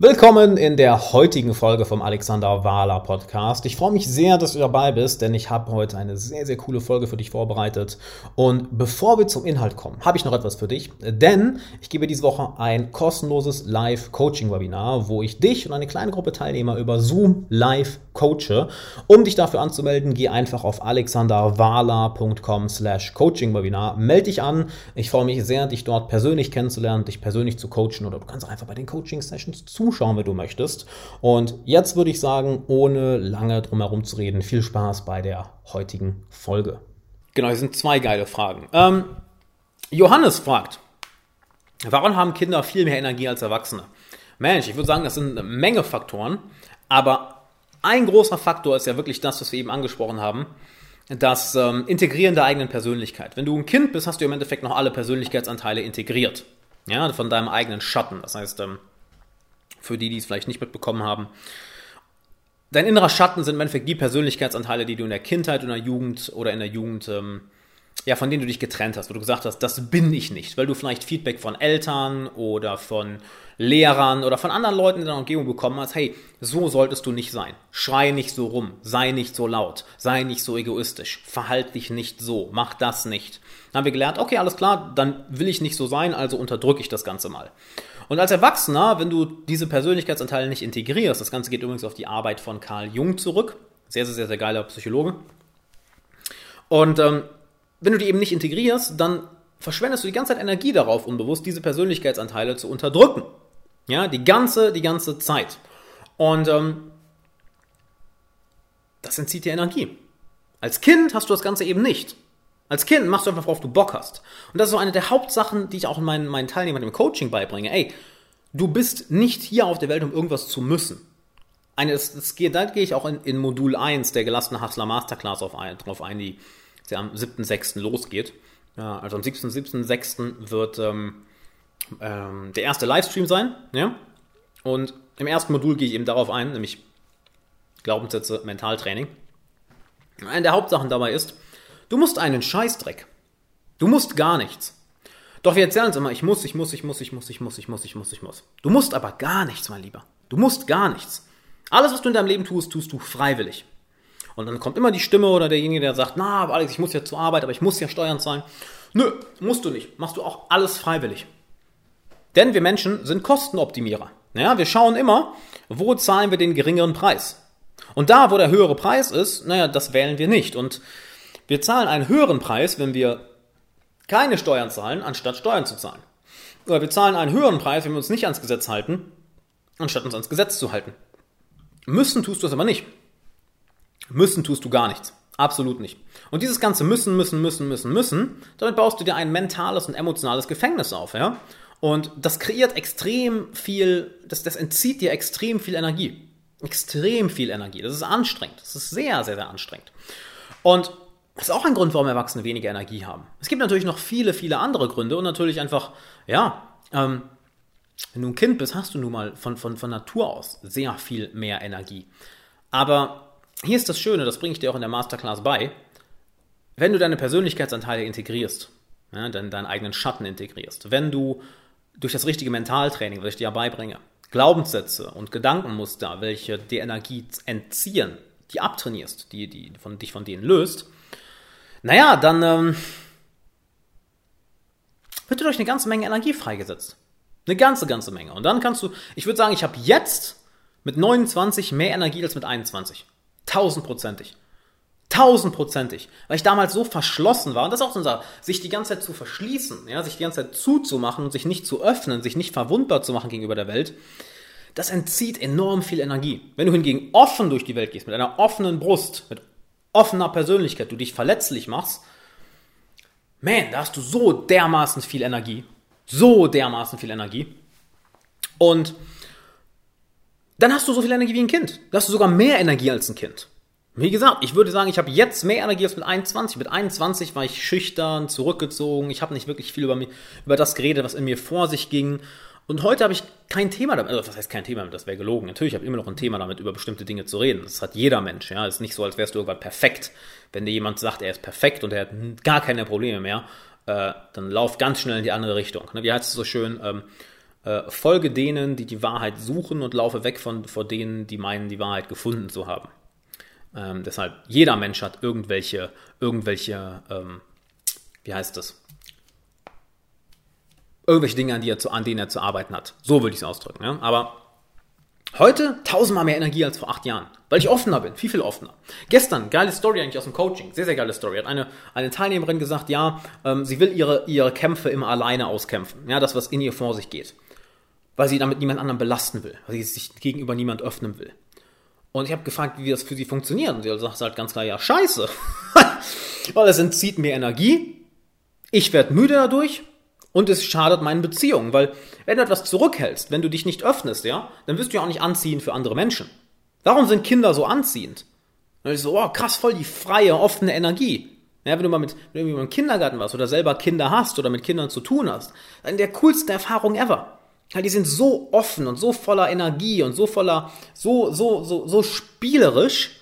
the Willkommen in der heutigen Folge vom Alexander Wahler Podcast. Ich freue mich sehr, dass du dabei bist, denn ich habe heute eine sehr, sehr coole Folge für dich vorbereitet. Und bevor wir zum Inhalt kommen, habe ich noch etwas für dich, denn ich gebe diese Woche ein kostenloses Live-Coaching-Webinar, wo ich dich und eine kleine Gruppe Teilnehmer über Zoom live coache. Um dich dafür anzumelden, geh einfach auf alexanderwahler.com slash coaching-webinar, melde dich an. Ich freue mich sehr, dich dort persönlich kennenzulernen, dich persönlich zu coachen oder du kannst einfach bei den Coaching-Sessions zu zuschauen, wenn du möchtest. Und jetzt würde ich sagen, ohne lange drum herum zu reden, viel Spaß bei der heutigen Folge. Genau, hier sind zwei geile Fragen. Ähm, Johannes fragt, warum haben Kinder viel mehr Energie als Erwachsene? Mensch, ich würde sagen, das sind eine Menge Faktoren, aber ein großer Faktor ist ja wirklich das, was wir eben angesprochen haben, das ähm, Integrieren der eigenen Persönlichkeit. Wenn du ein Kind bist, hast du im Endeffekt noch alle Persönlichkeitsanteile integriert. Ja, von deinem eigenen Schatten. Das heißt, ähm, für die, die es vielleicht nicht mitbekommen haben. Dein innerer Schatten sind im Endeffekt die Persönlichkeitsanteile, die du in der Kindheit, in der Jugend oder in der Jugend, ähm, ja, von denen du dich getrennt hast, wo du gesagt hast, das bin ich nicht, weil du vielleicht Feedback von Eltern oder von Lehrern oder von anderen Leuten in deiner Umgebung bekommen hast, hey, so solltest du nicht sein. Schrei nicht so rum, sei nicht so laut, sei nicht so egoistisch, verhalte dich nicht so, mach das nicht. Dann haben wir gelernt, okay, alles klar, dann will ich nicht so sein, also unterdrücke ich das Ganze mal. Und als Erwachsener, wenn du diese Persönlichkeitsanteile nicht integrierst, das Ganze geht übrigens auf die Arbeit von Carl Jung zurück, sehr, sehr, sehr, sehr geiler Psychologe. Und ähm, wenn du die eben nicht integrierst, dann verschwendest du die ganze Zeit Energie darauf, unbewusst diese Persönlichkeitsanteile zu unterdrücken. Ja, die ganze, die ganze Zeit. Und ähm, das entzieht dir Energie. Als Kind hast du das Ganze eben nicht. Als Kind machst du einfach, worauf du Bock hast. Und das ist so eine der Hauptsachen, die ich auch meinen, meinen Teilnehmern im Coaching beibringe. Ey, du bist nicht hier auf der Welt, um irgendwas zu müssen. Eine, das, das da gehe ich auch in, in Modul 1 der gelassene Hustler Masterclass auf ein, drauf ein, die, die am 7.6. losgeht. Ja, also am 7.6. wird ähm, ähm, der erste Livestream sein. Ja? Und im ersten Modul gehe ich eben darauf ein, nämlich Glaubenssätze, Mentaltraining. Eine der Hauptsachen dabei ist, Du musst einen Scheißdreck. Du musst gar nichts. Doch wir erzählen uns immer, ich muss, ich muss, ich muss, ich muss, ich muss, ich muss, ich muss, ich muss. Du musst aber gar nichts, mein Lieber. Du musst gar nichts. Alles, was du in deinem Leben tust, tust du freiwillig. Und dann kommt immer die Stimme oder derjenige, der sagt, na, Alex, ich muss ja zur Arbeit, aber ich muss ja Steuern zahlen. Nö, musst du nicht. Machst du auch alles freiwillig. Denn wir Menschen sind Kostenoptimierer. Ja, wir schauen immer, wo zahlen wir den geringeren Preis. Und da, wo der höhere Preis ist, naja, das wählen wir nicht. Und wir zahlen einen höheren Preis, wenn wir keine Steuern zahlen, anstatt Steuern zu zahlen. Oder wir zahlen einen höheren Preis, wenn wir uns nicht ans Gesetz halten, anstatt uns ans Gesetz zu halten. Müssen tust du es aber nicht. Müssen tust du gar nichts. Absolut nicht. Und dieses ganze müssen, müssen, müssen, müssen, müssen, damit baust du dir ein mentales und emotionales Gefängnis auf, ja? Und das kreiert extrem viel, das, das entzieht dir extrem viel Energie. Extrem viel Energie. Das ist anstrengend. Das ist sehr, sehr, sehr anstrengend. Und das ist auch ein Grund, warum Erwachsene weniger Energie haben. Es gibt natürlich noch viele, viele andere Gründe und natürlich einfach, ja, ähm, wenn du ein Kind bist, hast du nun mal von, von, von Natur aus sehr viel mehr Energie. Aber hier ist das Schöne, das bringe ich dir auch in der Masterclass bei, wenn du deine Persönlichkeitsanteile integrierst, ja, deinen, deinen eigenen Schatten integrierst, wenn du durch das richtige Mentaltraining, was ich dir beibringe, Glaubenssätze und Gedankenmuster, welche dir Energie entziehen, die abtrainierst, die, die von, dich von denen löst, naja, dann ähm, wird durch eine ganze Menge Energie freigesetzt. Eine ganze, ganze Menge. Und dann kannst du, ich würde sagen, ich habe jetzt mit 29 mehr Energie als mit 21. Tausendprozentig. Tausendprozentig. Weil ich damals so verschlossen war. Und das ist auch so unser, sich die ganze Zeit zu verschließen, ja, sich die ganze Zeit zuzumachen und sich nicht zu öffnen, sich nicht verwundbar zu machen gegenüber der Welt. Das entzieht enorm viel Energie. Wenn du hingegen offen durch die Welt gehst, mit einer offenen Brust, mit offener Persönlichkeit, du dich verletzlich machst, man, da hast du so dermaßen viel Energie. So dermaßen viel Energie. Und dann hast du so viel Energie wie ein Kind. Da hast du sogar mehr Energie als ein Kind. Wie gesagt, ich würde sagen, ich habe jetzt mehr Energie als mit 21. Mit 21 war ich schüchtern, zurückgezogen. Ich habe nicht wirklich viel über, mich, über das geredet, was in mir vor sich ging. Und heute habe ich kein Thema damit, also was heißt kein Thema damit, das wäre gelogen. Natürlich habe ich immer noch ein Thema damit, über bestimmte Dinge zu reden. Das hat jeder Mensch, ja. Es ist nicht so, als wärst du irgendwann perfekt. Wenn dir jemand sagt, er ist perfekt und er hat gar keine Probleme mehr, äh, dann lauf ganz schnell in die andere Richtung. Ne? Wie heißt es so schön? Ähm, äh, folge denen, die die Wahrheit suchen und laufe weg von vor denen, die meinen, die Wahrheit gefunden zu haben. Ähm, deshalb, jeder Mensch hat irgendwelche, irgendwelche, ähm, wie heißt das? Irgendwelche Dinge, an, die er zu, an denen er zu arbeiten hat. So würde ich es ausdrücken. Ja? Aber heute tausendmal mehr Energie als vor acht Jahren, weil ich offener bin, viel, viel offener. Gestern, geile Story eigentlich aus dem Coaching, sehr, sehr geile Story. Hat eine, eine Teilnehmerin gesagt, ja, ähm, sie will ihre, ihre Kämpfe immer alleine auskämpfen. Ja, das, was in ihr vor sich geht. Weil sie damit niemand anderen belasten will, weil sie sich gegenüber niemand öffnen will. Und ich habe gefragt, wie das für sie funktioniert. Und sie sagt halt ganz klar, ja, scheiße. Weil es entzieht mir Energie, ich werde müde dadurch und es schadet meinen Beziehungen. Weil wenn du etwas zurückhältst, wenn du dich nicht öffnest, ja, dann wirst du ja auch nicht anziehen für andere Menschen. Warum sind Kinder so anziehend? Und ich so, oh, krass, voll die freie, offene Energie. Ja, wenn du mal mit, wenn du mal im Kindergarten warst oder selber Kinder hast oder mit Kindern zu tun hast, dann der coolste Erfahrung ever. Die sind so offen und so voller Energie und so voller, so, so, so, so spielerisch.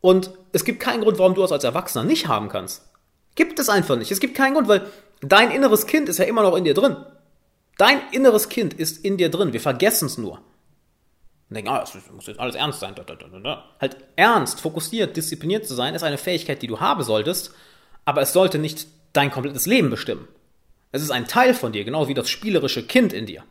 Und es gibt keinen Grund, warum du es als Erwachsener nicht haben kannst. Gibt es einfach nicht. Es gibt keinen Grund, weil dein inneres Kind ist ja immer noch in dir drin. Dein inneres Kind ist in dir drin. Wir vergessen es nur. Und denken, ah, das muss jetzt alles ernst sein. Halt ernst, fokussiert, diszipliniert zu sein, ist eine Fähigkeit, die du haben solltest, aber es sollte nicht dein komplettes Leben bestimmen. Es ist ein Teil von dir, genau wie das spielerische Kind in dir.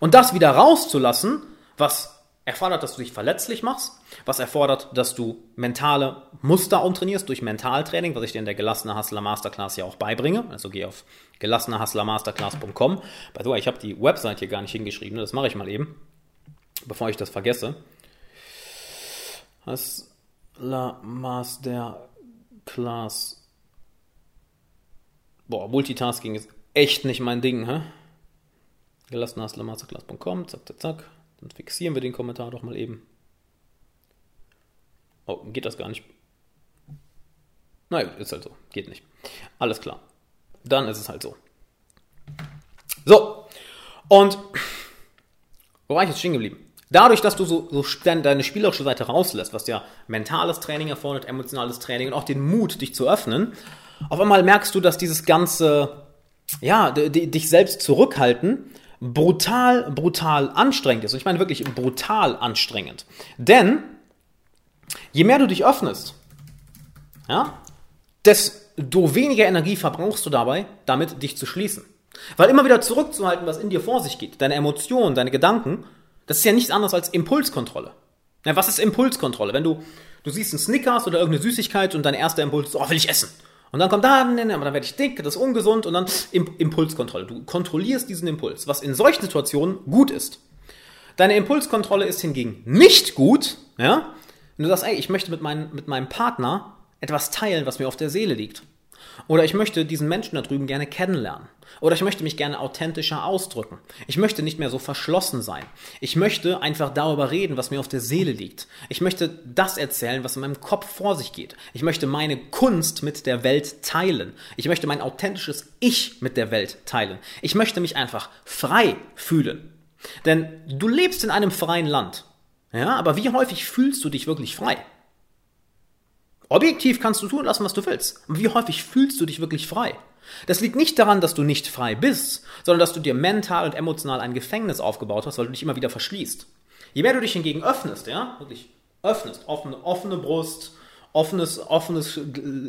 Und das wieder rauszulassen, was erfordert, dass du dich verletzlich machst, was erfordert, dass du mentale Muster umtrainierst durch Mentaltraining, was ich dir in der Gelassene Hustler Masterclass ja auch beibringe. Also geh auf gelassenehustlermasterclass.com. By the way, ich habe die Website hier gar nicht hingeschrieben, das mache ich mal eben, bevor ich das vergesse. Hustler Masterclass. Boah, Multitasking ist echt nicht mein Ding, hä? gelassenhustlermasterclass.com, zack, zack, zack. Dann fixieren wir den Kommentar doch mal eben. Oh, geht das gar nicht? Na gut, ist halt so. Geht nicht. Alles klar. Dann ist es halt so. So. Und wo war ich jetzt stehen geblieben? Dadurch, dass du so, so deine spielerische Seite rauslässt, was ja mentales Training erfordert, emotionales Training und auch den Mut, dich zu öffnen, auf einmal merkst du, dass dieses ganze, ja, dich selbst zurückhalten, brutal, brutal anstrengend ist. Und ich meine wirklich brutal anstrengend. Denn je mehr du dich öffnest, ja, desto weniger Energie verbrauchst du dabei, damit dich zu schließen. Weil immer wieder zurückzuhalten, was in dir vor sich geht, deine Emotionen, deine Gedanken, das ist ja nichts anderes als Impulskontrolle. Ja, was ist Impulskontrolle? Wenn du, du siehst einen Snickers oder irgendeine Süßigkeit und dein erster Impuls ist, oh, will ich essen. Und dann kommt da, aber dann werde ich dick, das ist ungesund und dann Impulskontrolle. Du kontrollierst diesen Impuls, was in solchen Situationen gut ist. Deine Impulskontrolle ist hingegen nicht gut, ja, wenn du sagst, ey, ich möchte mit, mein, mit meinem Partner etwas teilen, was mir auf der Seele liegt. Oder ich möchte diesen Menschen da drüben gerne kennenlernen. Oder ich möchte mich gerne authentischer ausdrücken. Ich möchte nicht mehr so verschlossen sein. Ich möchte einfach darüber reden, was mir auf der Seele liegt. Ich möchte das erzählen, was in meinem Kopf vor sich geht. Ich möchte meine Kunst mit der Welt teilen. Ich möchte mein authentisches Ich mit der Welt teilen. Ich möchte mich einfach frei fühlen. Denn du lebst in einem freien Land. Ja, aber wie häufig fühlst du dich wirklich frei? Objektiv kannst du tun lassen, was du willst. Aber wie häufig fühlst du dich wirklich frei? Das liegt nicht daran, dass du nicht frei bist, sondern dass du dir mental und emotional ein Gefängnis aufgebaut hast, weil du dich immer wieder verschließt. Je mehr du dich hingegen öffnest, ja, wirklich öffnest, offene, offene Brust, offenes, offenes,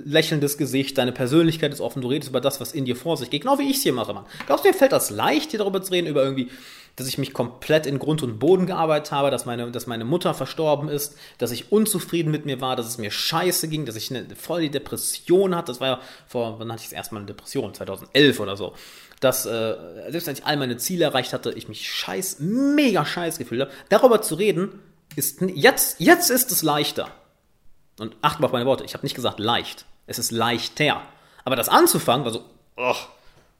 lächelndes Gesicht, deine Persönlichkeit ist offen, du redest über das, was in dir vor sich geht, genau wie ich es hier mache, Mann. Glaubst du, mir fällt das leicht, hier darüber zu reden, über irgendwie dass ich mich komplett in Grund und Boden gearbeitet habe, dass meine, dass meine Mutter verstorben ist, dass ich unzufrieden mit mir war, dass es mir scheiße ging, dass ich eine voll die Depression hatte. Das war ja vor, wann hatte ich das erstmal eine Depression? 2011 oder so. Dass, äh, selbst wenn ich all meine Ziele erreicht hatte, ich mich scheiß, mega scheiß gefühlt habe. Darüber zu reden, ist, jetzt, jetzt ist es leichter. Und achte mal auf meine Worte, ich habe nicht gesagt leicht. Es ist leichter. Aber das anzufangen war so, oh,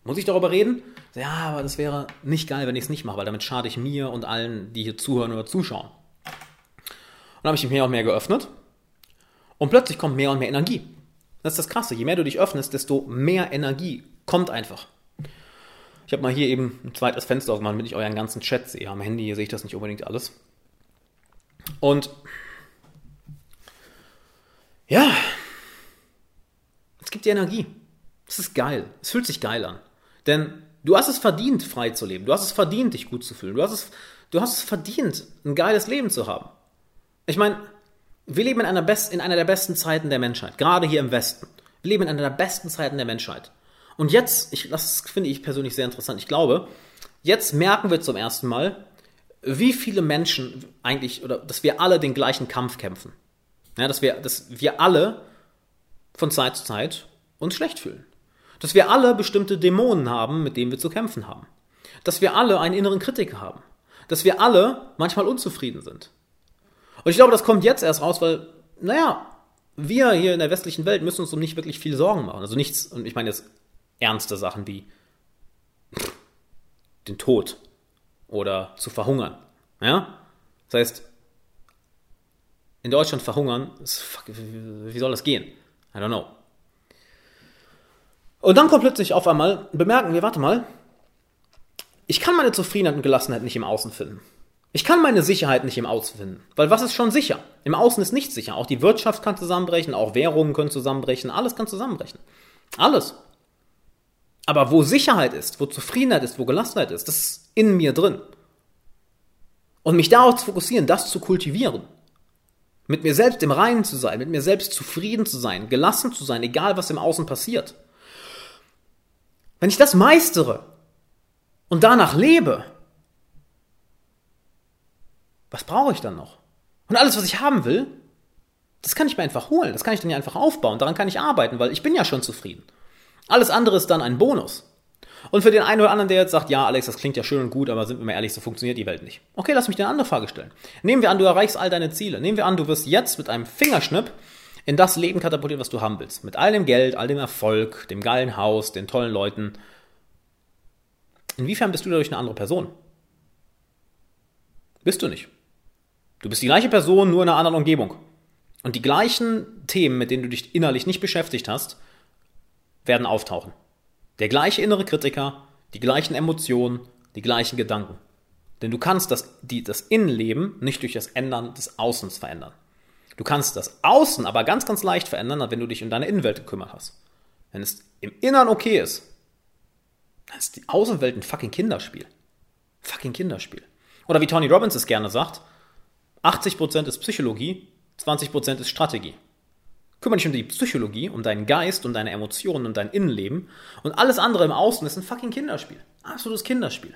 muss ich darüber reden? Ja, aber das wäre nicht geil, wenn ich es nicht mache, weil damit schade ich mir und allen, die hier zuhören oder zuschauen. Und dann habe ich mehr und mehr geöffnet. Und plötzlich kommt mehr und mehr Energie. Das ist das Krasse. Je mehr du dich öffnest, desto mehr Energie kommt einfach. Ich habe mal hier eben ein zweites Fenster aufgemacht, damit ich euren ganzen Chat sehe. Am Handy sehe ich das nicht unbedingt alles. Und ja, es gibt die Energie. Es ist geil. Es fühlt sich geil an. Denn Du hast es verdient, frei zu leben. Du hast es verdient, dich gut zu fühlen. Du hast es, du hast es verdient, ein geiles Leben zu haben. Ich meine, wir leben in einer, best, in einer der besten Zeiten der Menschheit, gerade hier im Westen. Wir leben in einer der besten Zeiten der Menschheit. Und jetzt, ich, das finde ich persönlich sehr interessant, ich glaube, jetzt merken wir zum ersten Mal, wie viele Menschen eigentlich, oder dass wir alle den gleichen Kampf kämpfen. Ja, dass wir, dass wir alle von Zeit zu Zeit uns schlecht fühlen. Dass wir alle bestimmte Dämonen haben, mit denen wir zu kämpfen haben. Dass wir alle einen inneren Kritiker haben. Dass wir alle manchmal unzufrieden sind. Und ich glaube, das kommt jetzt erst raus, weil, naja, wir hier in der westlichen Welt müssen uns um nicht wirklich viel Sorgen machen. Also nichts, und ich meine jetzt ernste Sachen wie den Tod oder zu verhungern. Ja? Das heißt, in Deutschland verhungern, wie soll das gehen? I don't know. Und dann kommt plötzlich auf einmal, bemerken wir, warte mal, ich kann meine Zufriedenheit und Gelassenheit nicht im Außen finden. Ich kann meine Sicherheit nicht im Außen finden. Weil was ist schon sicher? Im Außen ist nichts sicher. Auch die Wirtschaft kann zusammenbrechen, auch Währungen können zusammenbrechen, alles kann zusammenbrechen. Alles. Aber wo Sicherheit ist, wo Zufriedenheit ist, wo Gelassenheit ist, das ist in mir drin. Und mich darauf zu fokussieren, das zu kultivieren. Mit mir selbst im Reinen zu sein, mit mir selbst zufrieden zu sein, gelassen zu sein, egal was im Außen passiert. Wenn ich das meistere und danach lebe, was brauche ich dann noch? Und alles, was ich haben will, das kann ich mir einfach holen, das kann ich dann ja einfach aufbauen, daran kann ich arbeiten, weil ich bin ja schon zufrieden. Alles andere ist dann ein Bonus. Und für den einen oder anderen, der jetzt sagt, ja, Alex, das klingt ja schön und gut, aber sind wir mal ehrlich, so funktioniert die Welt nicht. Okay, lass mich dir eine andere Frage stellen. Nehmen wir an, du erreichst all deine Ziele. Nehmen wir an, du wirst jetzt mit einem Fingerschnipp in das Leben katapultiert, was du haben willst. Mit all dem Geld, all dem Erfolg, dem geilen Haus, den tollen Leuten. Inwiefern bist du dadurch eine andere Person? Bist du nicht. Du bist die gleiche Person, nur in einer anderen Umgebung. Und die gleichen Themen, mit denen du dich innerlich nicht beschäftigt hast, werden auftauchen. Der gleiche innere Kritiker, die gleichen Emotionen, die gleichen Gedanken. Denn du kannst das, die, das Innenleben nicht durch das Ändern des Außens verändern. Du kannst das Außen aber ganz, ganz leicht verändern, wenn du dich um deine Innenwelt gekümmert hast. Wenn es im Innern okay ist, dann ist die Außenwelt ein fucking Kinderspiel. Fucking Kinderspiel. Oder wie Tony Robbins es gerne sagt, 80% ist Psychologie, 20% ist Strategie. Kümmere dich um die Psychologie, um deinen Geist, um deine Emotionen und dein Innenleben. Und alles andere im Außen ist ein fucking Kinderspiel. Absolutes Kinderspiel.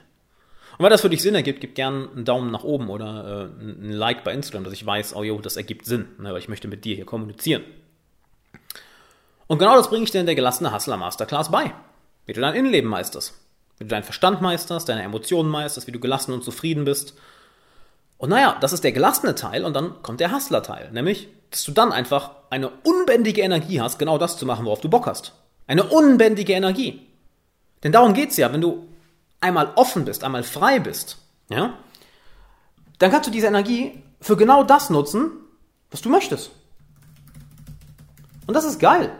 Und weil das für dich Sinn ergibt, gib gerne einen Daumen nach oben oder äh, ein Like bei Instagram, dass ich weiß, oh jo, das ergibt Sinn, ne, weil ich möchte mit dir hier kommunizieren. Und genau das bringe ich dir in der gelassene Hustler Masterclass bei. Wie du dein Innenleben meisterst. Wie du deinen Verstand meisterst, deine Emotionen meisterst, wie du gelassen und zufrieden bist und naja, das ist der gelassene Teil und dann kommt der Hustler-Teil, nämlich, dass du dann einfach eine unbändige Energie hast, genau das zu machen, worauf du Bock hast. Eine unbändige Energie. Denn darum geht's ja, wenn du einmal offen bist, einmal frei bist, ja, dann kannst du diese Energie für genau das nutzen, was du möchtest. Und das ist geil.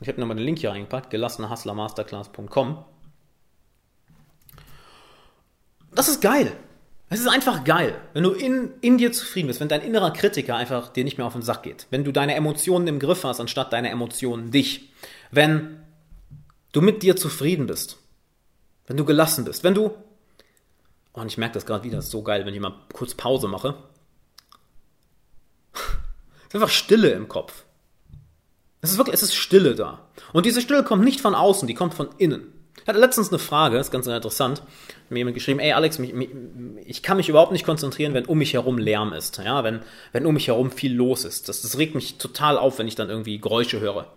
Ich habe nochmal den Link hier reingepackt, gelassenehustlermasterclass.com. Das ist geil. Es ist einfach geil, wenn du in, in dir zufrieden bist, wenn dein innerer Kritiker einfach dir nicht mehr auf den Sack geht, wenn du deine Emotionen im Griff hast, anstatt deine Emotionen dich, wenn du mit dir zufrieden bist, wenn du gelassen bist, wenn du, oh, und ich merke das gerade wieder, das ist so geil, wenn ich mal kurz Pause mache. Es ist einfach Stille im Kopf. Es ist wirklich, es ist Stille da. Und diese Stille kommt nicht von außen, die kommt von innen. Ich hatte letztens eine Frage, ist ganz interessant. Mir jemand geschrieben, ey Alex, mich, mich, ich kann mich überhaupt nicht konzentrieren, wenn um mich herum Lärm ist. Ja, wenn, wenn um mich herum viel los ist. Das, das regt mich total auf, wenn ich dann irgendwie Geräusche höre.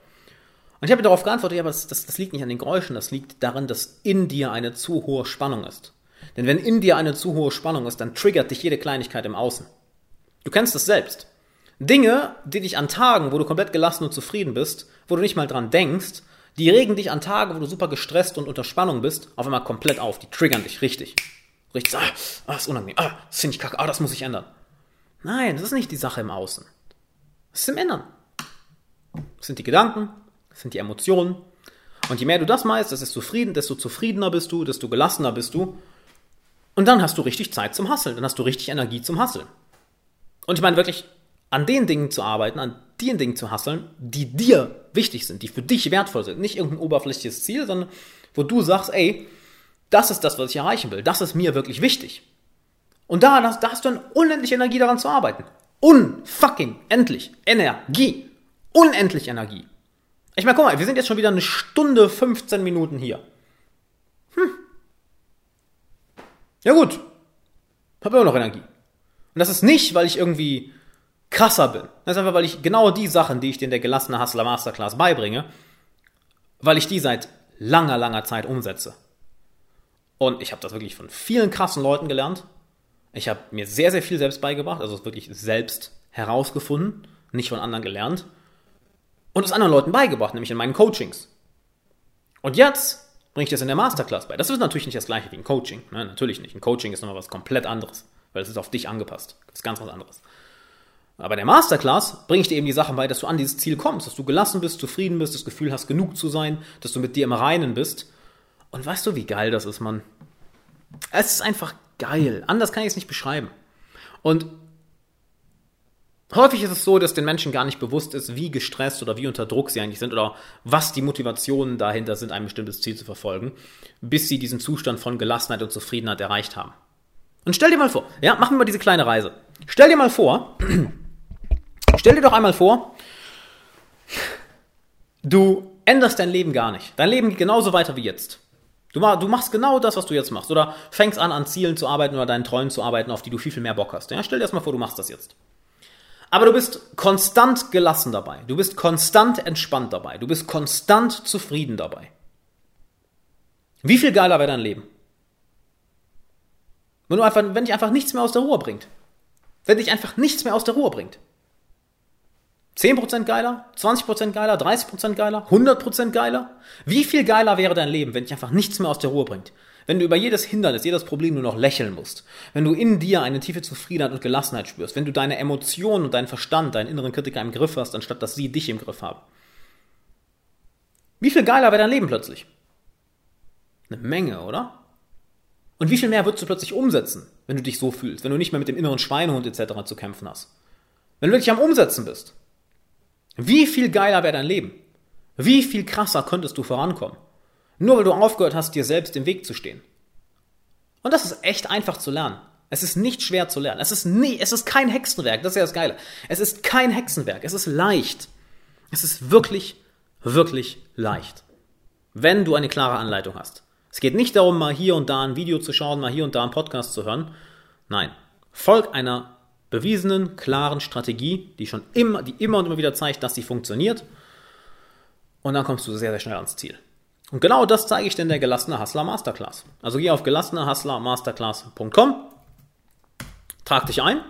Und ich habe darauf geantwortet, ja, aber das, das, das liegt nicht an den Geräuschen, das liegt daran, dass in dir eine zu hohe Spannung ist. Denn wenn in dir eine zu hohe Spannung ist, dann triggert dich jede Kleinigkeit im Außen. Du kennst das selbst. Dinge, die dich an Tagen, wo du komplett gelassen und zufrieden bist, wo du nicht mal dran denkst, die regen dich an Tage, wo du super gestresst und unter Spannung bist, auf einmal komplett auf. Die triggern dich richtig. Richtig, ah, ah das ist unangenehm, ah, das finde ich kacke, ah, das muss ich ändern. Nein, das ist nicht die Sache im Außen. Das ist im Innern. Das sind die Gedanken, das sind die Emotionen. Und je mehr du das meisterst, desto, zufrieden, desto zufriedener bist du, desto gelassener bist du. Und dann hast du richtig Zeit zum Hasseln. Dann hast du richtig Energie zum Hasseln. Und ich meine wirklich, an den Dingen zu arbeiten, an den Dingen zu hasseln, die dir wichtig sind, die für dich wertvoll sind. Nicht irgendein oberflächliches Ziel, sondern wo du sagst, ey, das ist das, was ich erreichen will. Das ist mir wirklich wichtig. Und da, da hast du dann unendlich Energie daran zu arbeiten. Unfucking endlich Energie. Unendlich Energie. Ich meine, guck mal, wir sind jetzt schon wieder eine Stunde 15 Minuten hier. Hm. Ja gut. Hab immer noch Energie. Und das ist nicht, weil ich irgendwie krasser bin. Das ist einfach, weil ich genau die Sachen, die ich dir in der gelassene Hustler Masterclass beibringe, weil ich die seit langer, langer Zeit umsetze. Und ich habe das wirklich von vielen krassen Leuten gelernt. Ich habe mir sehr, sehr viel selbst beigebracht, also wirklich selbst herausgefunden, nicht von anderen gelernt. Und es anderen Leuten beigebracht, nämlich in meinen Coachings. Und jetzt bringe ich das in der Masterclass bei. Das ist natürlich nicht das gleiche wie ein Coaching. Ne? Natürlich nicht. Ein Coaching ist nochmal was komplett anderes, weil es ist auf dich angepasst. Das ist ganz was anderes. Aber der Masterclass bringe ich dir eben die Sachen bei, dass du an dieses Ziel kommst, dass du gelassen bist, zufrieden bist, das Gefühl hast, genug zu sein, dass du mit dir im Reinen bist. Und weißt du, wie geil das ist, Mann? Es ist einfach geil. Anders kann ich es nicht beschreiben. Und häufig ist es so, dass den Menschen gar nicht bewusst ist, wie gestresst oder wie unter Druck sie eigentlich sind oder was die Motivationen dahinter sind, ein bestimmtes Ziel zu verfolgen, bis sie diesen Zustand von Gelassenheit und Zufriedenheit erreicht haben. Und stell dir mal vor, ja, machen wir mal diese kleine Reise. Stell dir mal vor, Stell dir doch einmal vor, du änderst dein Leben gar nicht. Dein Leben geht genauso weiter wie jetzt. Du, machst genau das, was du jetzt machst. Oder fängst an, an Zielen zu arbeiten oder deinen Träumen zu arbeiten, auf die du viel, viel mehr Bock hast. Ja, stell dir erstmal vor, du machst das jetzt. Aber du bist konstant gelassen dabei. Du bist konstant entspannt dabei. Du bist konstant zufrieden dabei. Wie viel geiler wäre dein Leben? Wenn, du einfach, wenn dich einfach nichts mehr aus der Ruhe bringt. Wenn dich einfach nichts mehr aus der Ruhe bringt. 10% geiler, 20% geiler, 30% geiler, 100% geiler? Wie viel geiler wäre dein Leben, wenn dich einfach nichts mehr aus der Ruhe bringt? Wenn du über jedes Hindernis, jedes Problem nur noch lächeln musst? Wenn du in dir eine tiefe Zufriedenheit und Gelassenheit spürst? Wenn du deine Emotionen und deinen Verstand, deinen inneren Kritiker im Griff hast, anstatt dass sie dich im Griff haben? Wie viel geiler wäre dein Leben plötzlich? Eine Menge, oder? Und wie viel mehr würdest du plötzlich umsetzen, wenn du dich so fühlst, wenn du nicht mehr mit dem inneren Schweinehund etc. zu kämpfen hast? Wenn du wirklich am Umsetzen bist? Wie viel geiler wäre dein Leben? Wie viel krasser könntest du vorankommen? Nur weil du aufgehört hast, dir selbst im Weg zu stehen. Und das ist echt einfach zu lernen. Es ist nicht schwer zu lernen. Es ist nie, es ist kein Hexenwerk. Das ist ja das Geile. Es ist kein Hexenwerk. Es ist leicht. Es ist wirklich, wirklich leicht. Wenn du eine klare Anleitung hast. Es geht nicht darum, mal hier und da ein Video zu schauen, mal hier und da einen Podcast zu hören. Nein. Folg einer bewiesenen, klaren Strategie, die schon immer, die immer und immer wieder zeigt, dass sie funktioniert. Und dann kommst du sehr, sehr schnell ans Ziel. Und genau das zeige ich dir in der Gelassene Hustler Masterclass. Also geh auf gelassenehustlermasterclass.com, trag dich ein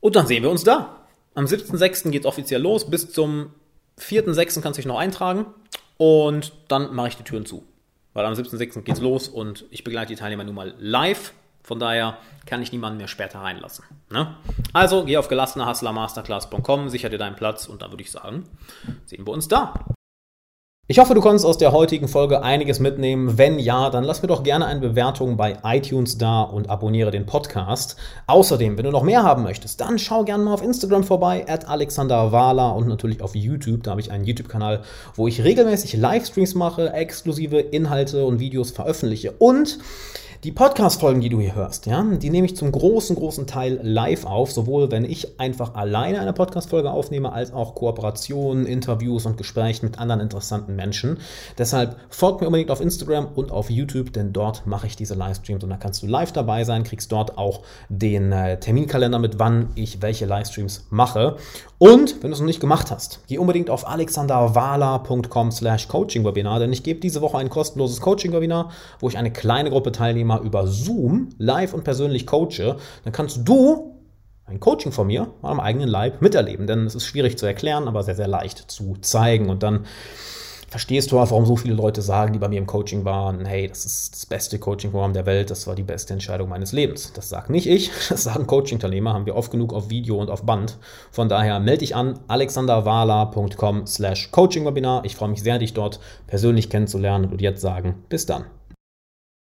und dann sehen wir uns da. Am 7.6. geht es offiziell los. Bis zum 4.6. kannst du dich noch eintragen und dann mache ich die Türen zu. Weil am 7.6. geht es los und ich begleite die Teilnehmer nun mal live von daher kann ich niemanden mehr später reinlassen. Ne? Also geh auf gelassenerhustlermasterclass.com, sicher dir deinen Platz und dann würde ich sagen, sehen wir uns da. Ich hoffe, du konntest aus der heutigen Folge einiges mitnehmen. Wenn ja, dann lass mir doch gerne eine Bewertung bei iTunes da und abonniere den Podcast. Außerdem, wenn du noch mehr haben möchtest, dann schau gerne mal auf Instagram vorbei, at Alexander Wahler und natürlich auf YouTube. Da habe ich einen YouTube-Kanal, wo ich regelmäßig Livestreams mache, exklusive Inhalte und Videos veröffentliche. Und die Podcast-Folgen, die du hier hörst, ja, die nehme ich zum großen, großen Teil live auf, sowohl wenn ich einfach alleine eine Podcast-Folge aufnehme, als auch Kooperationen, Interviews und Gespräche mit anderen interessanten Menschen. Deshalb folgt mir unbedingt auf Instagram und auf YouTube, denn dort mache ich diese Livestreams und da kannst du live dabei sein, kriegst dort auch den äh, Terminkalender mit, wann ich welche Livestreams mache. Und wenn du es noch nicht gemacht hast, geh unbedingt auf alexanderwala.com slash Coaching-Webinar, denn ich gebe diese Woche ein kostenloses Coaching-Webinar, wo ich eine kleine Gruppe Teilnehmer mal über Zoom live und persönlich coache, dann kannst du ein Coaching von mir am eigenen Leib miterleben. Denn es ist schwierig zu erklären, aber sehr, sehr leicht zu zeigen. Und dann verstehst du auch, warum so viele Leute sagen, die bei mir im Coaching waren, hey, das ist das beste Coaching-Programm der Welt, das war die beste Entscheidung meines Lebens. Das sage nicht ich, das sagen Coaching-Teilnehmer, haben wir oft genug auf Video und auf Band. Von daher melde dich an, alexanderwala.com slash Coaching-Webinar. Ich freue mich sehr, dich dort persönlich kennenzulernen und jetzt sagen, bis dann.